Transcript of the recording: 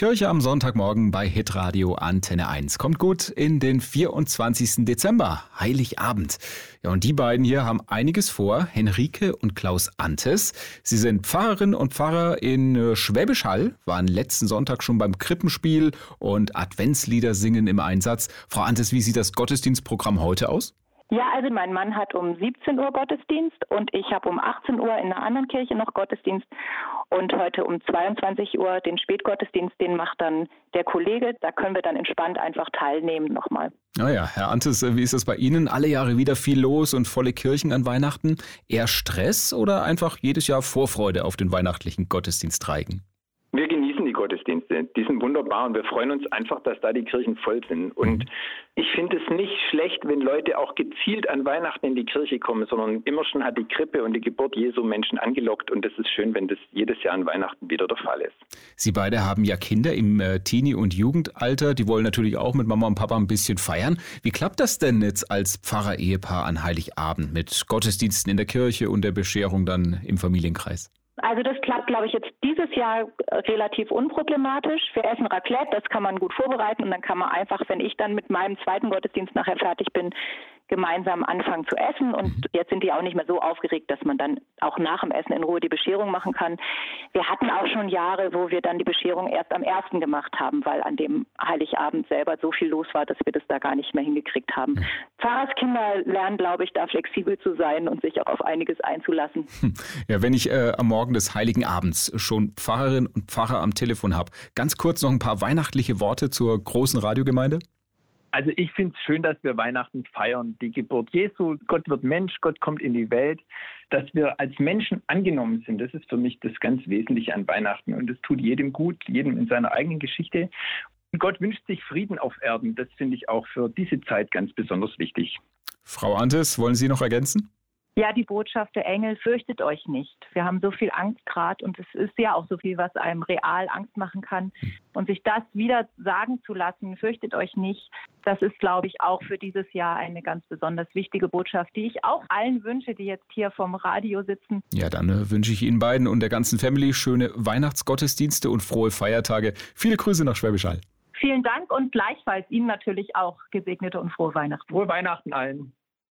Kirche am Sonntagmorgen bei Hitradio Antenne 1. Kommt gut in den 24. Dezember, Heiligabend. Ja, und die beiden hier haben einiges vor, Henrike und Klaus Antes. Sie sind Pfarrerin und Pfarrer in äh, Schwäbisch Hall, waren letzten Sonntag schon beim Krippenspiel und Adventslieder singen im Einsatz. Frau Antes, wie sieht das Gottesdienstprogramm heute aus? Ja, also mein Mann hat um 17 Uhr Gottesdienst und ich habe um 18 Uhr in einer anderen Kirche noch Gottesdienst und heute um 22 Uhr den Spätgottesdienst, den macht dann der Kollege. Da können wir dann entspannt einfach teilnehmen nochmal. Naja, ah Herr Antes, wie ist das bei Ihnen? Alle Jahre wieder viel los und volle Kirchen an Weihnachten. Eher Stress oder einfach jedes Jahr Vorfreude auf den weihnachtlichen Gottesdienst reigen? Wir genießen Gottesdienste. Die sind wunderbar und wir freuen uns einfach, dass da die Kirchen voll sind. Und mhm. ich finde es nicht schlecht, wenn Leute auch gezielt an Weihnachten in die Kirche kommen, sondern immer schon hat die Krippe und die Geburt Jesu Menschen angelockt. Und es ist schön, wenn das jedes Jahr an Weihnachten wieder der Fall ist. Sie beide haben ja Kinder im äh, Teenie- und Jugendalter. Die wollen natürlich auch mit Mama und Papa ein bisschen feiern. Wie klappt das denn jetzt als Pfarrer-Ehepaar an Heiligabend mit Gottesdiensten in der Kirche und der Bescherung dann im Familienkreis? Also das klappt, glaube ich, jetzt dieses Jahr relativ unproblematisch. Wir essen Raclette, das kann man gut vorbereiten und dann kann man einfach, wenn ich dann mit meinem zweiten Gottesdienst nachher fertig bin, gemeinsam anfangen zu essen. Und mhm. jetzt sind die auch nicht mehr so aufgeregt, dass man dann auch nach dem Essen in Ruhe die Bescherung machen kann. Wir hatten auch schon Jahre, wo wir dann die Bescherung erst am ersten gemacht haben, weil an dem Heiligabend selber so viel los war, dass wir das da gar nicht mehr hingekriegt haben. Mhm. Pfarrerskinder lernen, glaube ich, da flexibel zu sein und sich auch auf einiges einzulassen. Hm. Ja, wenn ich äh, am Morgen des Heiligen Abends schon Pfarrerin und Pfarrer am Telefon habe, ganz kurz noch ein paar weihnachtliche Worte zur großen Radiogemeinde. Also ich finde es schön, dass wir Weihnachten feiern. Die Geburt Jesu, Gott wird Mensch, Gott kommt in die Welt. Dass wir als Menschen angenommen sind, das ist für mich das ganz Wesentliche an Weihnachten. Und es tut jedem gut, jedem in seiner eigenen Geschichte. Und Gott wünscht sich Frieden auf Erden. Das finde ich auch für diese Zeit ganz besonders wichtig. Frau Antes, wollen Sie noch ergänzen? Ja, die Botschaft der Engel, fürchtet euch nicht. Wir haben so viel Angst gerade und es ist ja auch so viel, was einem real Angst machen kann. Und sich das wieder sagen zu lassen, fürchtet euch nicht, das ist, glaube ich, auch für dieses Jahr eine ganz besonders wichtige Botschaft, die ich auch allen wünsche, die jetzt hier vom Radio sitzen. Ja, dann äh, wünsche ich Ihnen beiden und der ganzen Family schöne Weihnachtsgottesdienste und frohe Feiertage. Viele Grüße nach Schwäbisch Hall. Vielen Dank und gleichfalls Ihnen natürlich auch gesegnete und frohe Weihnachten. Frohe Weihnachten allen.